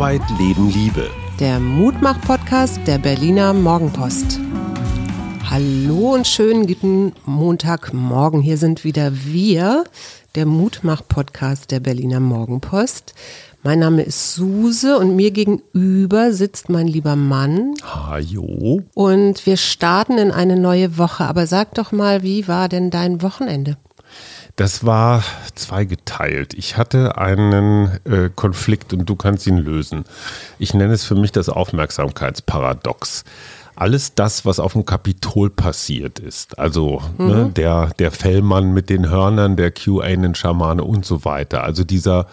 Arbeit, Leben, Liebe. Der Mutmach-Podcast der Berliner Morgenpost. Hallo und schönen guten Montagmorgen. Hier sind wieder wir, der Mutmach-Podcast der Berliner Morgenpost. Mein Name ist Suse und mir gegenüber sitzt mein lieber Mann. Hajo. Und wir starten in eine neue Woche. Aber sag doch mal, wie war denn dein Wochenende? Das war zweigeteilt. Ich hatte einen äh, Konflikt und du kannst ihn lösen. Ich nenne es für mich das Aufmerksamkeitsparadox alles das, was auf dem Kapitol passiert ist. Also ne, mhm. ne, der, der Fellmann mit den Hörnern, der QAnon-Schamane und so weiter. Also dieser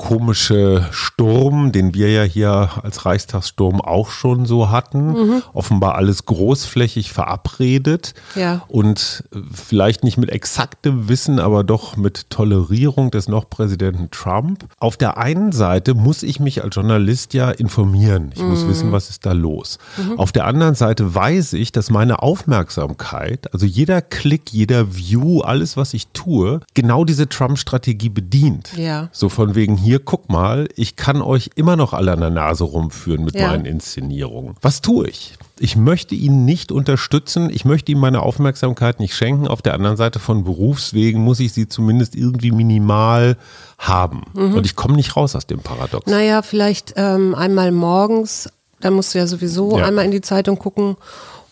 komische Sturm, den wir ja hier als Reichstagssturm auch schon so hatten. Mhm. Offenbar alles großflächig verabredet ja. und vielleicht nicht mit exaktem Wissen, aber doch mit Tolerierung des noch Präsidenten Trump. Auf der einen Seite muss ich mich als Journalist ja informieren. Ich mhm. muss wissen, was ist da los. Mhm. Auf der anderen Seite weiß ich, dass meine Aufmerksamkeit, also jeder Klick, jeder View, alles, was ich tue, genau diese Trump-Strategie bedient. Ja. So von wegen hier hier, guck mal, ich kann euch immer noch alle an der Nase rumführen mit ja. meinen Inszenierungen. Was tue ich? Ich möchte ihn nicht unterstützen, ich möchte ihm meine Aufmerksamkeit nicht schenken. Auf der anderen Seite von Berufswegen muss ich sie zumindest irgendwie minimal haben. Mhm. Und ich komme nicht raus aus dem Paradox. Naja, vielleicht ähm, einmal morgens, da musst du ja sowieso ja. einmal in die Zeitung gucken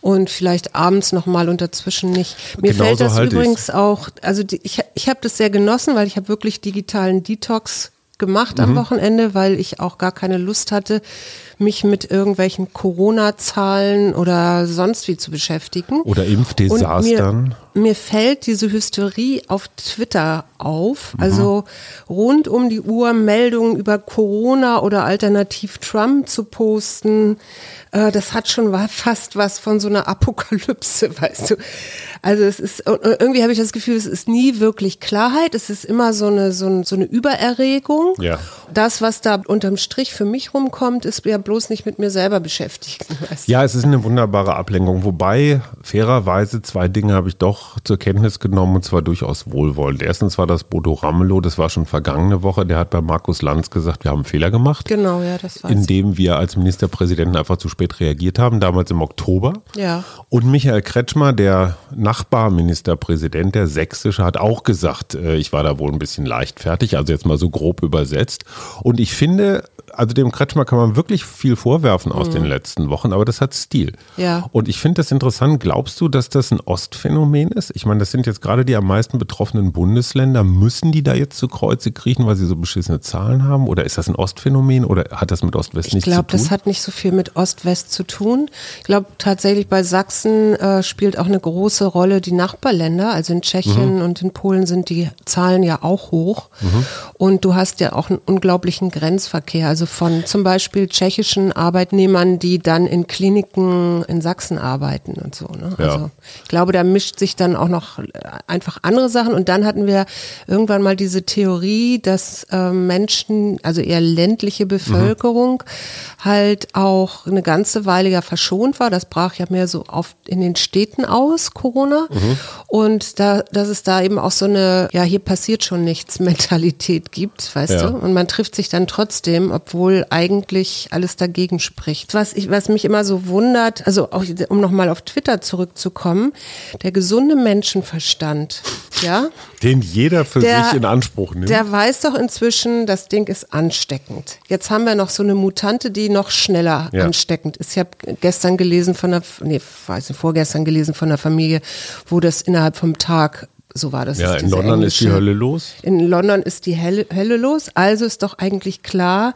und vielleicht abends nochmal und dazwischen nicht. Mir genau fällt das übrigens ich's. auch, also die, ich, ich habe das sehr genossen, weil ich habe wirklich digitalen Detox gemacht am mhm. Wochenende, weil ich auch gar keine Lust hatte, mich mit irgendwelchen Corona-Zahlen oder sonst wie zu beschäftigen. Oder Impfdesastern. Mir, mir fällt diese Hysterie auf Twitter auf. Mhm. Also rund um die Uhr Meldungen über Corona oder alternativ Trump zu posten. Äh, das hat schon fast was von so einer Apokalypse, weißt du. Also es ist, irgendwie habe ich das Gefühl, es ist nie wirklich Klarheit. Es ist immer so eine, so, eine, so eine Übererregung. Ja. Das, was da unterm Strich für mich rumkommt, ist ja bloß nicht mit mir selber beschäftigt. Ja, es ist eine wunderbare Ablenkung. Wobei, fairerweise, zwei Dinge habe ich doch zur Kenntnis genommen und zwar durchaus wohlwollend. Erstens war das Bodo Ramelow, das war schon vergangene Woche, der hat bei Markus Lanz gesagt, wir haben einen Fehler gemacht. Genau, ja, das war Indem wir als Ministerpräsidenten einfach zu spät reagiert haben, damals im Oktober. Ja. Und Michael Kretschmer, der Nachbarministerpräsident, der sächsische, hat auch gesagt, äh, ich war da wohl ein bisschen leichtfertig, also jetzt mal so grob übersetzt. Und ich finde, also dem Kretschmer kann man wirklich viel vorwerfen aus mhm. den letzten Wochen, aber das hat Stil. Ja. Und ich finde das interessant. Glaubst du, dass das ein Ostphänomen ist? Ich meine, das sind jetzt gerade die am meisten betroffenen Bundesländer. Müssen die da jetzt zu Kreuze kriechen, weil sie so beschissene Zahlen haben? Oder ist das ein Ostphänomen oder hat das mit Ost-West nichts glaub, zu tun? Ich glaube, das hat nicht so viel mit Ost-West zu tun. Ich glaube tatsächlich bei Sachsen äh, spielt auch eine große Rolle die Nachbarländer. Also in Tschechien mhm. und in Polen sind die Zahlen ja auch hoch. Mhm. Und du hast ja auch einen unglaublichen Grenzverkehr. Also von zum Beispiel tschechischen Arbeitnehmern, die dann in Kliniken in Sachsen arbeiten und so. Ne? Ja. Also ich glaube, da mischt sich dann auch noch einfach andere Sachen. Und dann hatten wir irgendwann mal diese Theorie, dass äh, Menschen, also eher ländliche Bevölkerung, mhm. halt auch eine ganze Weile ja verschont war. Das brach ja mehr so oft in den Städten aus, Corona. Mhm. Und da, dass es da eben auch so eine, ja, hier passiert schon nichts Mentalität gibt, weißt ja. du? Und man trifft sich dann trotzdem, obwohl eigentlich alles dagegen spricht. Was, ich, was mich immer so wundert, also auch um nochmal auf Twitter zurückzukommen, der gesunde Menschenverstand, ja? Den jeder für der, sich in Anspruch nimmt. Der weiß doch inzwischen, das Ding ist ansteckend. Jetzt haben wir noch so eine Mutante, die noch schneller ja. ansteckend ist. Ich habe gestern gelesen von der, nee, weiß nicht, vorgestern gelesen von der Familie, wo das innerhalb vom Tag so war das. Ja, in London englische. ist die Hölle los. In London ist die Hölle, Hölle los. Also ist doch eigentlich klar,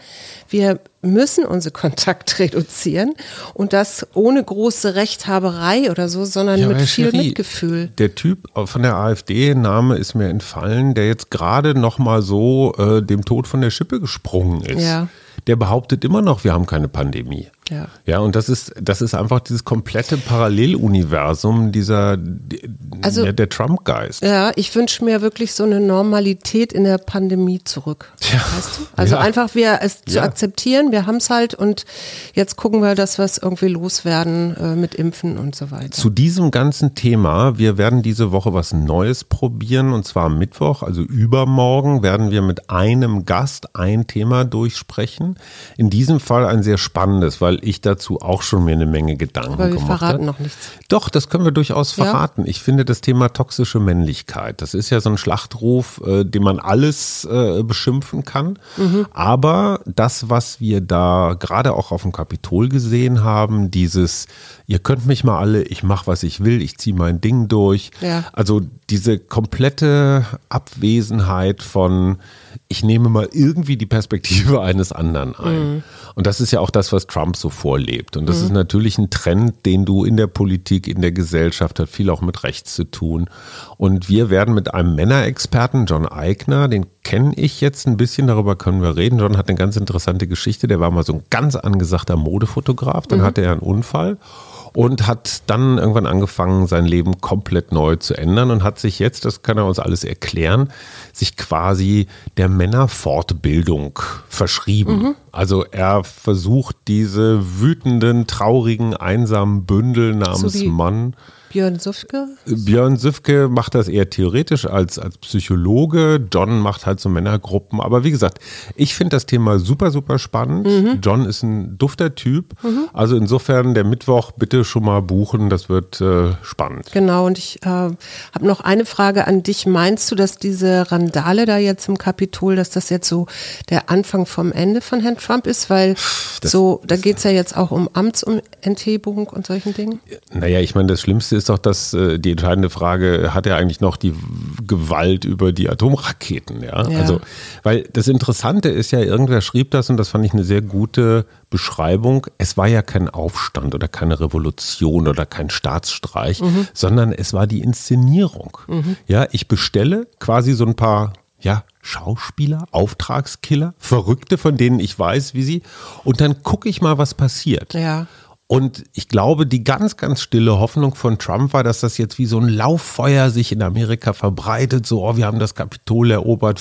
wir müssen unseren Kontakt reduzieren und das ohne große Rechthaberei oder so, sondern ja, mit viel Cherie, Mitgefühl. Der Typ von der AfD, Name ist mir entfallen, der jetzt gerade noch mal so äh, dem Tod von der Schippe gesprungen ist. Ja. Der behauptet immer noch, wir haben keine Pandemie. Ja. Ja, und das ist, das ist einfach dieses komplette Paralleluniversum dieser, Also- ja, der Trump-Geist. Ja, ich wünsche mir wirklich so eine Normalität in der Pandemie zurück. Ja. Weißt du? Also Ja. einfach wir es zu Ja. akzeptieren, wir haben es halt und jetzt gucken wir, dass wir es irgendwie loswerden äh, mit Impfen und so weiter. Zu diesem ganzen Thema, wir werden diese Woche was Neues probieren und zwar am Mittwoch, also übermorgen, werden wir mit einem Gast ein Thema durchsprechen. In diesem Fall ein sehr spannendes, weil ich dazu auch schon mir eine Menge Gedanken Aber wir gemacht verraten habe. noch nichts. Doch, das können wir durchaus Ja? verraten. Ich finde das Thema toxische Männlichkeit, das ist ja so ein Schlachtruf, äh, den man alles äh, beschimpfen kann. Mhm. Aber das, was wir da gerade auch auf dem Kapitol gesehen haben, dieses, ihr könnt mich mal alle, ich mache, was ich will, ich ziehe mein Ding durch. Ja. Also diese komplette Abwesenheit von, ich nehme mal irgendwie die Perspektive eines anderen ein. Und das ist ja auch das, was Trump so vorlebt. Und das ist natürlich ein Trend, den du in der Politik, in der Gesellschaft hat viel auch mit rechts zu tun. Und wir werden mit einem Männerexperten, John Eigner, den kenne ich jetzt ein bisschen, darüber können wir reden. John hat eine ganz interessante Geschichte. Der war mal so ein ganz angesagter Modefotograf. Dann hatte er einen Unfall und hat dann irgendwann angefangen, sein Leben komplett neu zu ändern und hat sich jetzt, das kann er uns alles erklären, sich quasi der Männerfortbildung verschrieben. Also er versucht diese wütenden, traurigen, einsamen Bündel namens wie- Mann. Björn Sufke? Björn Süfke macht das eher theoretisch als, als Psychologe. John macht halt so Männergruppen. Aber wie gesagt, ich finde das Thema super, super spannend. Mhm. John ist ein dufter Typ. Also insofern der Mittwoch bitte schon mal buchen. Das wird äh, spannend. Genau, und ich äh, habe noch eine Frage an dich. Meinst du, dass diese Randale da jetzt im Kapitol, dass das jetzt so der Anfang vom Ende von Herrn Trump ist? Weil so, da geht es ja jetzt auch um Amtsenthebung und solchen Dingen. Naja, ich meine, das Schlimmste ist doch, dass äh, die entscheidende Frage, hat er eigentlich noch die Gewalt über die Atomraketen? Ja? Ja. Also, weil das Interessante ist ja, irgendwer schrieb das und das fand ich eine sehr gute Beschreibung. Es war ja kein Aufstand oder keine Revolution oder kein Staatsstreich, sondern es war die Inszenierung. Ja, ich bestelle quasi so ein paar ja, Schauspieler, Auftragskiller, Verrückte, von denen ich weiß, wie sie, und dann gucke ich mal, was passiert. Ja. Und ich glaube, die ganz, ganz stille Hoffnung von Trump war, dass das jetzt wie so ein Lauffeuer sich in Amerika verbreitet. So, oh, wir haben das Kapitol erobert,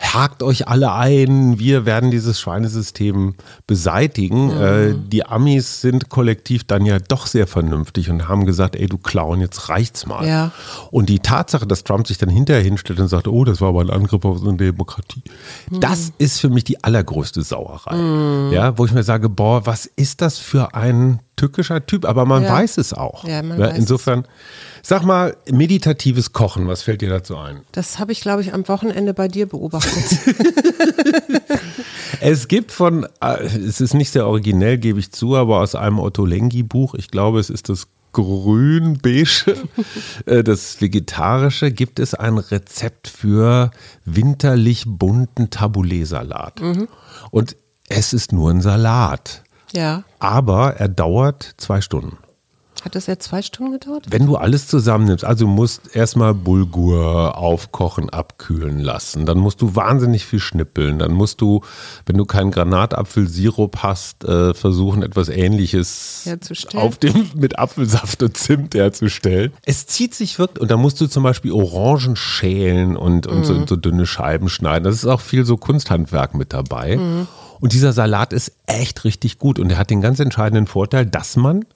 hakt euch alle ein, wir werden dieses Schweinesystem beseitigen. Äh, die Amis sind kollektiv dann ja doch sehr vernünftig und haben gesagt, ey, du Clown, jetzt reicht's mal. Ja. Und die Tatsache, dass Trump sich dann hinterher hinstellt und sagt, oh, das war aber ein Angriff auf unsere Demokratie, das ist für mich die allergrößte Sauerei. Ja, wo ich mir sage, boah, was ist das für ein tückischer Typ? Aber man Ja. weiß es auch. Ja, man weiß insofern, sag mal, meditatives Kochen, was fällt dir dazu ein? Das habe ich, glaube ich, am Wochenende bei dir beobachtet. Es gibt von, äh, es ist nicht sehr originell, gebe ich zu, aber aus einem Otto Lengi-Buch, ich glaube, es ist das grün-beige, äh, das vegetarische, gibt es ein Rezept für winterlich bunten Taboulet-Salat. Und es ist nur ein Salat, ja. aber er dauert zwei Stunden. Hat das jetzt zwei Stunden gedauert? Wenn du alles zusammennimmst, also du musst erstmal Bulgur aufkochen, abkühlen lassen, dann musst du wahnsinnig viel schnippeln, dann musst du, wenn du keinen Granatapfelsirup hast, äh, versuchen etwas ähnliches auf dem mit Apfelsaft und Zimt herzustellen. Es zieht sich wirklich und dann musst du zum Beispiel Orangen schälen und, und so, so dünne Scheiben schneiden. Das ist auch viel so Kunsthandwerk mit dabei. Und dieser Salat ist echt richtig gut und er hat den ganz entscheidenden Vorteil, dass man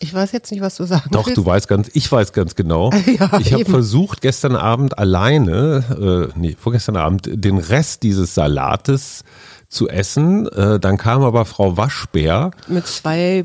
Ich weiß jetzt nicht, was du sagen doch, willst. du weißt ganz, ich weiß ganz genau. Ja, ich habe versucht, gestern Abend alleine, äh, nee, vorgestern Abend, den Rest dieses Salates zu essen. Äh, dann kam aber Frau Waschbär, Mit zwei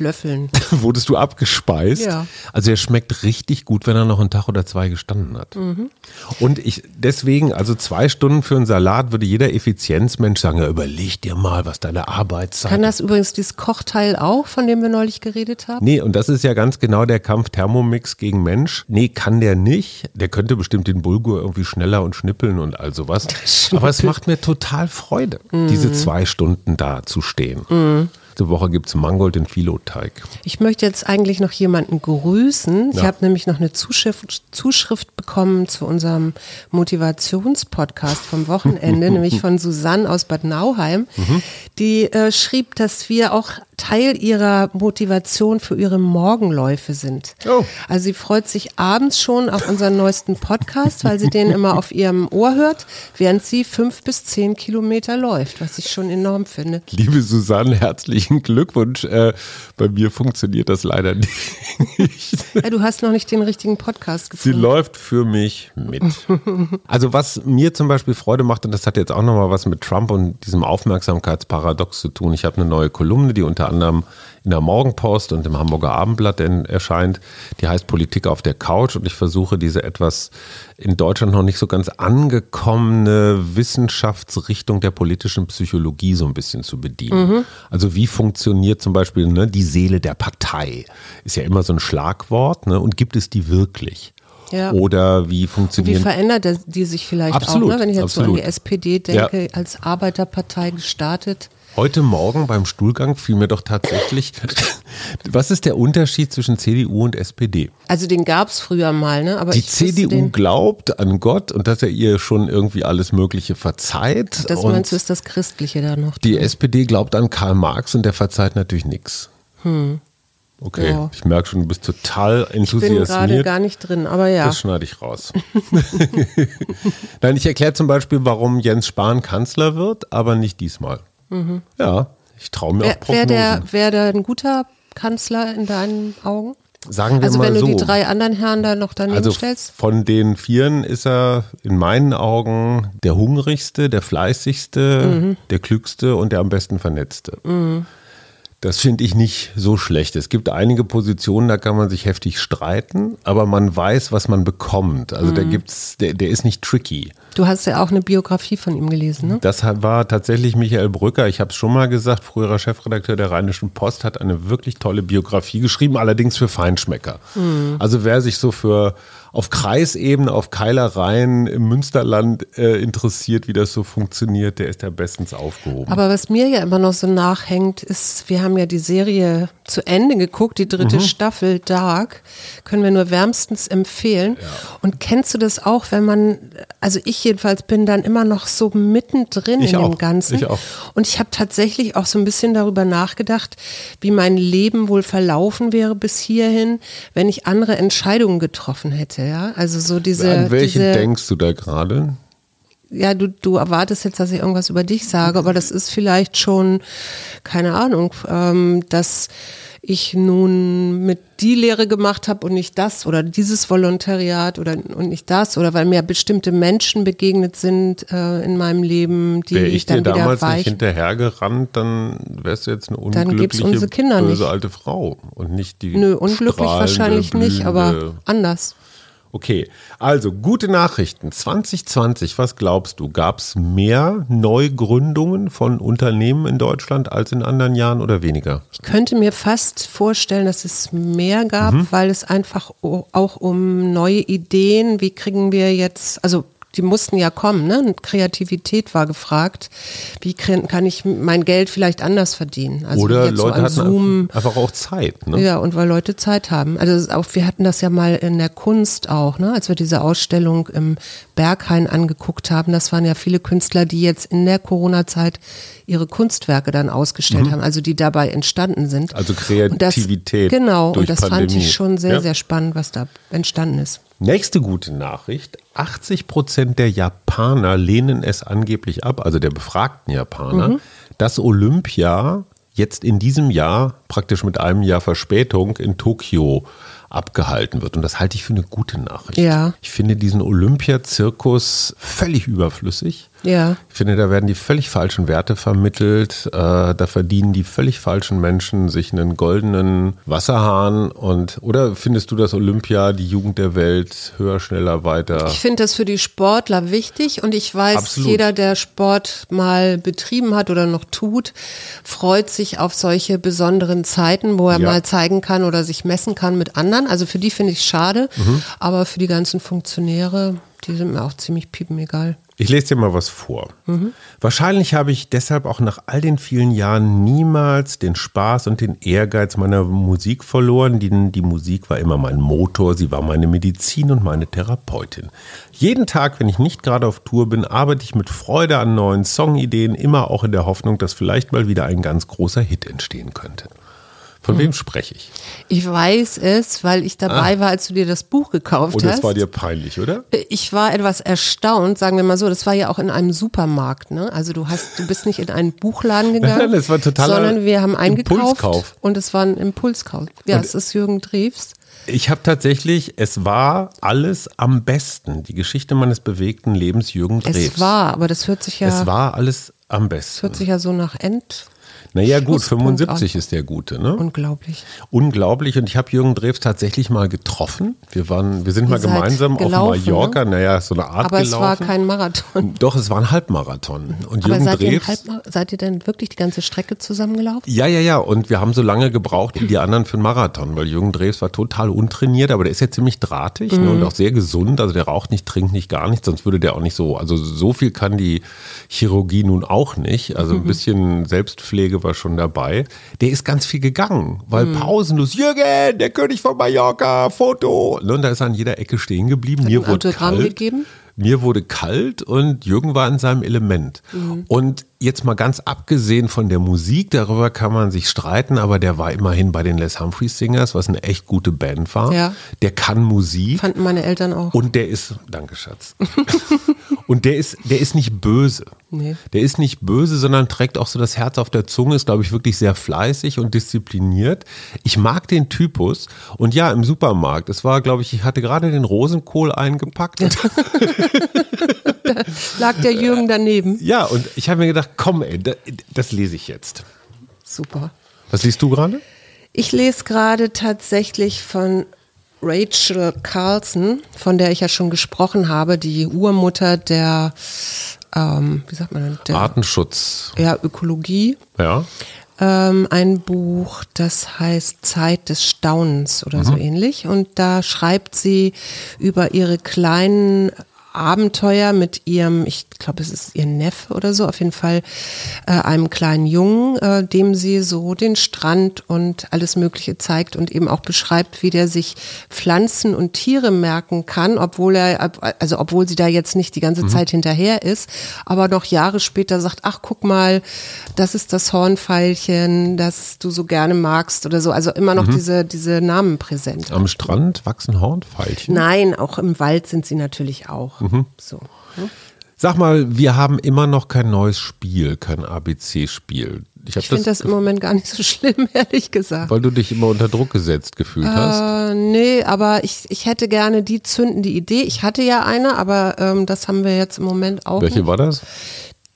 Löffeln. wurdest du abgespeist. Ja. Also er schmeckt richtig gut, wenn er noch einen Tag oder zwei gestanden hat. Mhm. Und ich deswegen, also zwei Stunden für einen Salat würde jeder Effizienzmensch sagen, ja, überleg dir mal, was deine Arbeitszeit Kann das übrigens dieses Kochteil auch, von dem wir neulich geredet haben? Nee, und das ist ja ganz genau der Kampf Thermomix gegen Mensch. Nee, kann der nicht. Der könnte bestimmt den Bulgur irgendwie schneller und schnippeln und all sowas. Aber es macht mir total Freude, diese zwei Stunden da zu stehen. Diese Woche gibt es Mangold in Filoteig. Ich möchte jetzt eigentlich noch jemanden grüßen. Ich Ja. habe nämlich noch eine Zuschrift, Zuschrift bekommen zu unserem Motivationspodcast vom Wochenende, nämlich von Susanne aus Bad Nauheim, Mhm. die äh, schrieb, dass wir auch Teil ihrer Motivation für ihre Morgenläufe sind. Oh. Also sie freut sich abends schon auf unseren neuesten Podcast, weil sie den immer auf ihrem Ohr hört, während sie fünf bis zehn Kilometer läuft, was ich schon enorm finde. Liebe Susanne, herzlichen Glückwunsch. Äh, bei mir funktioniert das leider nicht. Ja, du hast noch nicht den richtigen Podcast Sie gefunden. läuft für mich mit. Also was mir zum Beispiel Freude macht, und das hat jetzt auch nochmal was mit Trump und diesem Aufmerksamkeitsparadox zu tun. Ich habe eine neue Kolumne, die unter anderem in der Morgenpost und im Hamburger Abendblatt en- erscheint. Die heißt Politik auf der Couch und ich versuche diese etwas in Deutschland noch nicht so ganz angekommene Wissenschaftsrichtung der politischen Psychologie so ein bisschen zu bedienen. Also wie funktioniert zum Beispiel ne, die Seele der Partei? Ist ja immer so ein Schlagwort ne? und gibt es die wirklich? Ja. Oder wie Wie funktionieren verändert die sich vielleicht Absolut, auch, ne? wenn ich jetzt so an absolut. die SPD denke, als Arbeiterpartei gestartet. Heute Morgen beim Stuhlgang fiel mir doch tatsächlich, was ist der Unterschied zwischen CDU und SPD? Also den gab es früher mal, ne? aber Die CDU glaubt an Gott und dass er ihr schon irgendwie alles Mögliche verzeiht. das meinst du, ist das Christliche da noch. die SPD glaubt an Karl Marx und der verzeiht natürlich nichts. Okay, Hm. Ja. ich merke schon, du bist total ich bin gerade gar nicht drin, aber ja. Das schneide ich raus. Nein, ich erkläre zum Beispiel, warum Jens Spahn Kanzler wird, aber nicht diesmal. Ja, ich traue mir Wäre auch Mhm. Prognosen. der, wär der ein guter Kanzler in deinen Augen? Sagen wir Also mal wenn du so. die drei anderen Herren da noch daneben also stellst? von den Vieren ist er in meinen Augen der hungrigste, der fleißigste, Mhm. der klügste und der am besten vernetzte. Das finde ich nicht so schlecht. Es gibt einige Positionen, da kann man sich heftig streiten, aber man weiß, was man bekommt. Also Mhm. da gibt's, der, der ist nicht tricky. Du hast ja auch eine Biografie von ihm gelesen, ne? Das war tatsächlich Michael Brücker. Ich habe es schon mal gesagt, früherer Chefredakteur der Rheinischen Post hat eine wirklich tolle Biografie geschrieben, allerdings für Feinschmecker. Also wer sich so für auf Kreisebene, auf Keilereien im Münsterland äh, interessiert, wie das so funktioniert, der ist ja bestens aufgehoben. Aber was mir ja immer noch so nachhängt, ist, wir haben ja die Serie zu Ende geguckt, die dritte Mhm. Staffel Dark, können wir nur wärmstens empfehlen. Und kennst du das auch, wenn man, also ich jedenfalls bin dann immer noch so mittendrin Ich in auch, dem Ganzen. ich auch. Und ich habe tatsächlich auch so ein bisschen darüber nachgedacht, wie mein Leben wohl verlaufen wäre bis hierhin, wenn ich andere Entscheidungen getroffen hätte. Ja, also so diese. An welche diese, denkst du da gerade? ja, du, du erwartest jetzt, dass ich irgendwas über dich sage, aber das ist vielleicht schon, keine Ahnung, ähm, dass ich nun mit die Lehre gemacht habe und nicht das oder dieses Volontariat oder und nicht das oder weil mir bestimmte Menschen begegnet sind äh, in meinem Leben, die Wäre ich ich dir dann wieder damals nicht weich. hinterhergerannt, dann wärst du jetzt eine unglückliche, unsere Kinder böse nicht. alte Frau und nicht die Nö, unglücklich wahrscheinlich nicht, aber anders. Okay, also gute Nachrichten. 2020, was glaubst du, gab es mehr Neugründungen von Unternehmen in Deutschland als in anderen Jahren oder weniger? Ich könnte mir fast vorstellen, dass es mehr gab, Mhm. weil es einfach auch um neue Ideen, wie kriegen wir jetzt, also die mussten ja kommen, ne? Und Kreativität war gefragt. Wie kann ich mein Geld vielleicht anders verdienen? Also oder jetzt so Leute an hatten Zoom. einfach, auch Zeit. Ne? Ja, und weil Leute Zeit haben. Also auch, wir hatten das ja mal in der Kunst auch, ne? als wir diese Ausstellung im Berghain angeguckt haben. Das waren ja viele Künstler, die jetzt in der Corona-Zeit ihre Kunstwerke dann ausgestellt haben, also die dabei entstanden sind. Mhm. Also Und das, Kreativität Genau, und das fand Pandemie. ich schon sehr, Ja. sehr spannend, was da entstanden ist. Nächste gute Nachricht. 80 Prozent der Japaner lehnen es angeblich ab, also der befragten Japaner, Mhm. dass Olympia jetzt in diesem Jahr, praktisch mit einem Jahr Verspätung, in Tokio abgehalten wird. Und das halte ich für eine gute Nachricht. Ja. Ich finde diesen Olympia-Zirkus völlig überflüssig. Ja. Ich finde, da werden die völlig falschen Werte vermittelt. Äh, da verdienen die völlig falschen Menschen sich einen goldenen Wasserhahn. Und oder findest du, dass Olympia die Jugend der Welt höher, schneller, weiter? Ich finde das für die Sportler wichtig und ich weiß, Absolut. jeder, der Sport mal betrieben hat oder noch tut, freut sich auf solche besonderen Zeiten, wo er Ja. mal zeigen kann oder sich messen kann mit anderen. Also für die finde ich es schade, Mhm. aber für die ganzen Funktionäre, die sind mir auch ziemlich piepenegal. Ich lese dir mal was vor. Wahrscheinlich habe ich deshalb auch nach all den vielen Jahren niemals den Spaß und den Ehrgeiz meiner Musik verloren, denn die Musik war immer mein Motor, sie war meine Medizin und meine Therapeutin. Jeden Tag, wenn ich nicht gerade auf Tour bin, arbeite ich mit Freude an neuen Songideen, immer auch in der Hoffnung, dass vielleicht mal wieder ein ganz großer Hit entstehen könnte. Von wem spreche ich? Ich weiß es, weil ich dabei war, als du dir das Buch gekauft Und hast. Ah. das war dir peinlich, oder? Ich war etwas erstaunt, sagen wir mal so. Das war ja auch in einem Supermarkt, ne? Also du hast, du bist nicht in einen Buchladen gegangen, Nein, das war totaler sondern wir haben eingekauft Impulskauf. und es war ein Impulskauf. Ja, Und- es ist Jürgen Drews. Ich habe tatsächlich, es war alles am besten. Die Geschichte meines bewegten Lebens Jürgen Drews. Es war, aber das hört sich ja, Es war alles am das besten. hört sich ja so nach End. Naja, gut, Schlusspunkt 75 an. ist der gute, ne? Unglaublich. Unglaublich. Und ich habe Jürgen Drews tatsächlich mal getroffen. Wir waren, wir sind mal seid gemeinsam auf gelaufen, ne? Mallorca. Naja, so eine Art Aber es war gelaufen. kein Marathon. Doch, es war ein Halbmarathon. Und Aber Jürgen seid ihr, Drews. in Halbma- seid ihr denn wirklich die ganze Strecke zusammengelaufen? Ja, ja, ja. Und wir haben so lange gebraucht wie die anderen für einen Marathon, weil Jürgen Drews war total untrainiert, aber der ist ja ziemlich drahtig ne, und auch sehr gesund. Also der raucht nicht, trinkt nicht, gar nichts, sonst würde der auch nicht so. Also so viel kann die Chirurgie nun auch nicht. Also ein bisschen Selbstpflege war schon dabei. Der ist ganz viel gegangen, weil pausenlos, Jürgen, der König von Mallorca, Foto. Ne, Und da ist er an jeder Ecke stehen geblieben. Mir wurde Autogramm kalt. gegeben? Mir wurde kalt und Jürgen war in seinem Element. Mhm. Und jetzt mal ganz abgesehen von der Musik, darüber kann man sich streiten, aber der war immerhin bei den Les Humphreys Singers, was eine echt gute Band war. Ja. Der kann Musik. Fanden meine Eltern auch. Und der ist, danke Schatz. und der ist, der ist nicht böse. Nee. Der ist nicht böse, sondern trägt auch so das Herz auf der Zunge, ist, glaube ich, wirklich sehr fleißig und diszipliniert. Ich mag den Typus. Und ja, im Supermarkt, es war, glaube ich, ich hatte gerade den Rosenkohl eingepackt. Lag der Jürgen daneben? ja, und ich habe mir gedacht, komm, ey, da- das lese ich jetzt. Super. Was liest du gerade? Ich lese gerade tatsächlich von Rachel Carlson, von der ich ja schon gesprochen habe, die Urmutter der, ähm, wie sagt man denn, der Artenschutz. ja, Ökologie. Ja. Ähm, ein Buch, das heißt Zeit des Staunens oder Mhm. so ähnlich. Und da schreibt sie über ihre kleinen Abenteuer mit ihrem, ich glaube, es ist ihr Neffe oder so, auf jeden Fall äh, einem kleinen Jungen, äh, dem sie so den Strand und alles Mögliche zeigt und eben auch beschreibt, wie der sich Pflanzen und Tiere merken kann, obwohl er, also obwohl sie da jetzt nicht die ganze Zeit hinterher ist, aber noch Jahre später sagt, ach guck mal, das ist das Hornfeilchen, das du so gerne magst oder so. Also immer noch diese, diese Namen präsent. Am Strand wachsen Hornfeilchen. Nein, auch im Wald sind sie natürlich auch. Mhm. So. Sag mal, wir haben immer noch kein neues Spiel, kein ABC-Spiel. Ich, Ich finde das im Moment gar nicht so schlimm, ehrlich gesagt. weil du dich immer unter Druck gesetzt gefühlt hast. Äh, nee, aber ich, ich hätte gerne die zündende Idee. Ich hatte ja eine, aber ähm, das haben wir jetzt im Moment auch. Welche nicht. war das?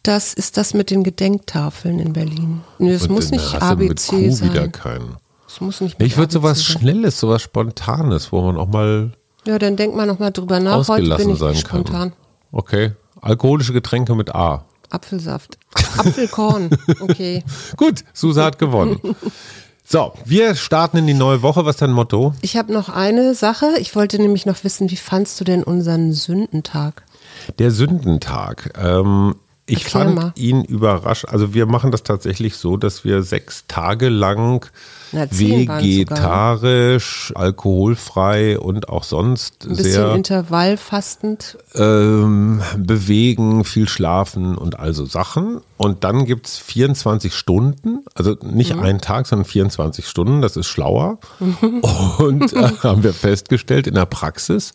Das ist das mit den Gedenktafeln in Berlin. Nee, es muss nicht hast du mit ABC Q sein. wieder keinen. Es muss nicht mit Ich würde sowas ABC sein. Schnelles, sowas Spontanes, wo man auch mal Ja, dann denk mal nochmal drüber nach. Heute bin ausgelassen ich sein spontan. kann. Okay. Alkoholische Getränke mit A. Apfelsaft. Apfelkorn. Okay. Gut, Susa hat gewonnen. So, wir starten in die neue Woche. Was ist dein Motto? Ich habe noch eine Sache. Ich wollte nämlich noch wissen, wie fandst du denn unseren Sündentag? Der Sündentag. Ähm, ich Erklär fand mal. ihn überrascht. Also wir machen das tatsächlich so, dass wir sechs Tage lang Na, waren's vegetarisch, alkoholfrei und auch sonst Ein bisschen sehr intervallfastend. ähm, bewegen, viel schlafen und also Sachen. Und dann gibt's 24 Stunden, also nicht Mhm. einen Tag, sondern 24 Stunden, das ist schlauer. Und äh, haben wir festgestellt in der Praxis.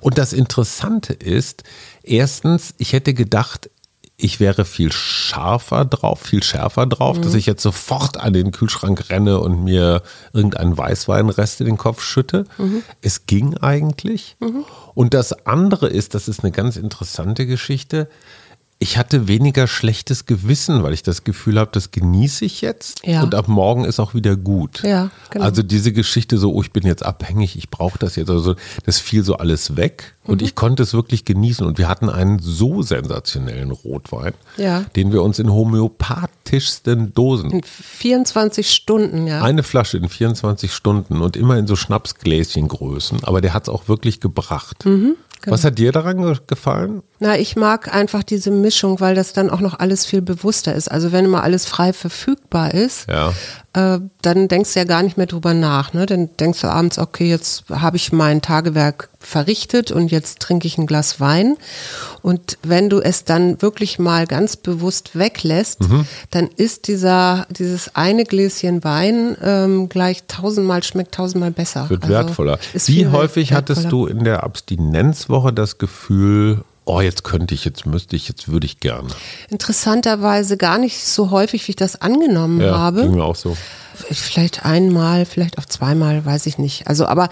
Und das Interessante ist, erstens, ich hätte gedacht, ich wäre viel scharfer drauf, viel schärfer drauf, dass ich jetzt sofort an den Kühlschrank renne und mir irgendeinen Weißweinrest in den Kopf schütte. Es ging eigentlich. Und das andere ist, das ist eine ganz interessante Geschichte. Ich hatte weniger schlechtes Gewissen, weil ich das Gefühl habe, das genieße ich jetzt Ja. und ab morgen ist auch wieder gut. Ja, genau. Also diese Geschichte so, oh, ich bin jetzt abhängig, ich brauche das jetzt, also das fiel so alles weg und Mhm. ich konnte es wirklich genießen und wir hatten einen so sensationellen Rotwein, Ja. den wir uns in homöopathischsten Dosen, In 24 Stunden, ja. eine Flasche in 24 Stunden und immer in so Schnapsgläschengrößen, aber der hat es auch wirklich gebracht. Mhm. Genau. Was hat dir daran gefallen? Na, ich mag einfach diese Mischung, weil das dann auch noch alles viel bewusster ist. Also wenn immer alles frei verfügbar ist, ja. äh, dann denkst du ja gar nicht mehr drüber nach. Ne? Dann denkst du abends, okay, jetzt habe ich mein Tagewerk verrichtet und jetzt trinke ich ein Glas Wein. Und wenn du es dann wirklich mal ganz bewusst weglässt, mhm. dann ist dieser, dieses eine Gläschen Wein ähm, gleich tausendmal, schmeckt tausendmal besser. Wird also wertvoller. Wie häufig wertvoller. hattest du in der Abstinenzwoche das Gefühl, oh, jetzt könnte ich, jetzt müsste ich, jetzt würde ich gerne. Interessanterweise gar nicht so häufig, wie ich das angenommen ja, habe. Ging mir auch so. Vielleicht einmal, vielleicht auch zweimal, weiß ich nicht. Also, aber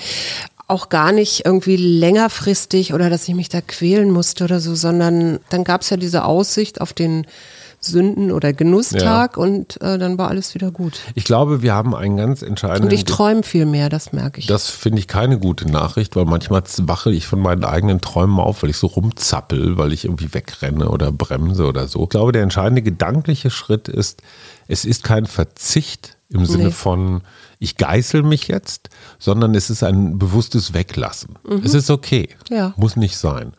auch gar nicht irgendwie längerfristig oder dass ich mich da quälen musste oder so, sondern dann gab es ja diese Aussicht auf den Sünden- oder Genusstag ja. und äh, dann war alles wieder gut. Ich glaube, wir haben einen ganz entscheidenden. Und ich träume viel mehr, das merke ich. Das finde ich keine gute Nachricht, weil manchmal wache ich von meinen eigenen Träumen auf, weil ich so rumzappel, weil ich irgendwie wegrenne oder bremse oder so. Ich glaube, der entscheidende gedankliche Schritt ist, es ist kein Verzicht im Sinne nee. von, ich geißel mich jetzt, sondern es ist ein bewusstes Weglassen. Mhm. Es ist okay, ja. muss nicht sein.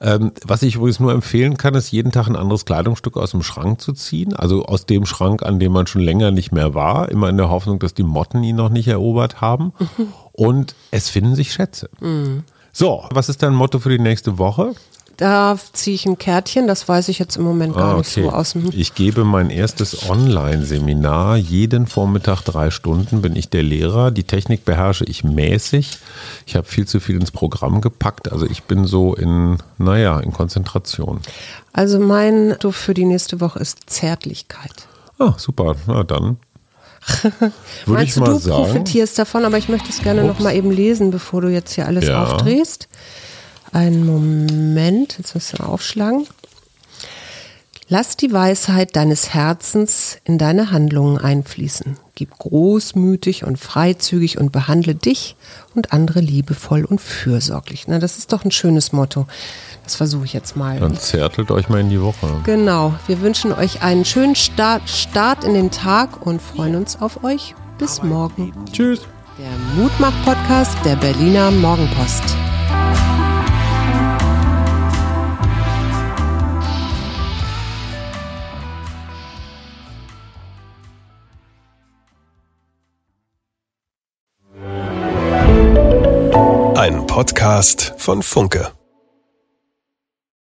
Ähm, was ich übrigens nur empfehlen kann, ist jeden Tag ein anderes Kleidungsstück aus dem Schrank zu ziehen. Also aus dem Schrank, an dem man schon länger nicht mehr war. Immer in der Hoffnung, dass die Motten ihn noch nicht erobert haben. Mhm. Und es finden sich Schätze. Mhm. So, was ist dein Motto für die nächste Woche? Da ziehe ich ein Kärtchen, das weiß ich jetzt im Moment gar ah, okay. nicht so aus dem. Ich gebe mein erstes Online-Seminar. Jeden Vormittag drei Stunden bin ich der Lehrer. Die Technik beherrsche ich mäßig. Ich habe viel zu viel ins Programm gepackt. Also ich bin so in, naja, in Konzentration. Also mein Du für die nächste Woche ist Zärtlichkeit. Ah, super. Na dann. Meinst du, du sagen, profitierst davon, aber ich möchte es gerne noch mal eben lesen, bevor du jetzt hier alles ja. aufdrehst. Einen Moment, jetzt müssen wir aufschlagen. Lass die Weisheit deines Herzens in deine Handlungen einfließen. Gib großmütig und freizügig und behandle dich und andere liebevoll und fürsorglich. Na, das ist doch ein schönes Motto. Das versuche ich jetzt mal. Dann zärtelt euch mal in die Woche. Genau. Wir wünschen euch einen schönen Start, Start in den Tag und freuen uns auf euch. Bis morgen. Tschüss. Der Mutmach-Podcast der Berliner Morgenpost. Podcast von Funke.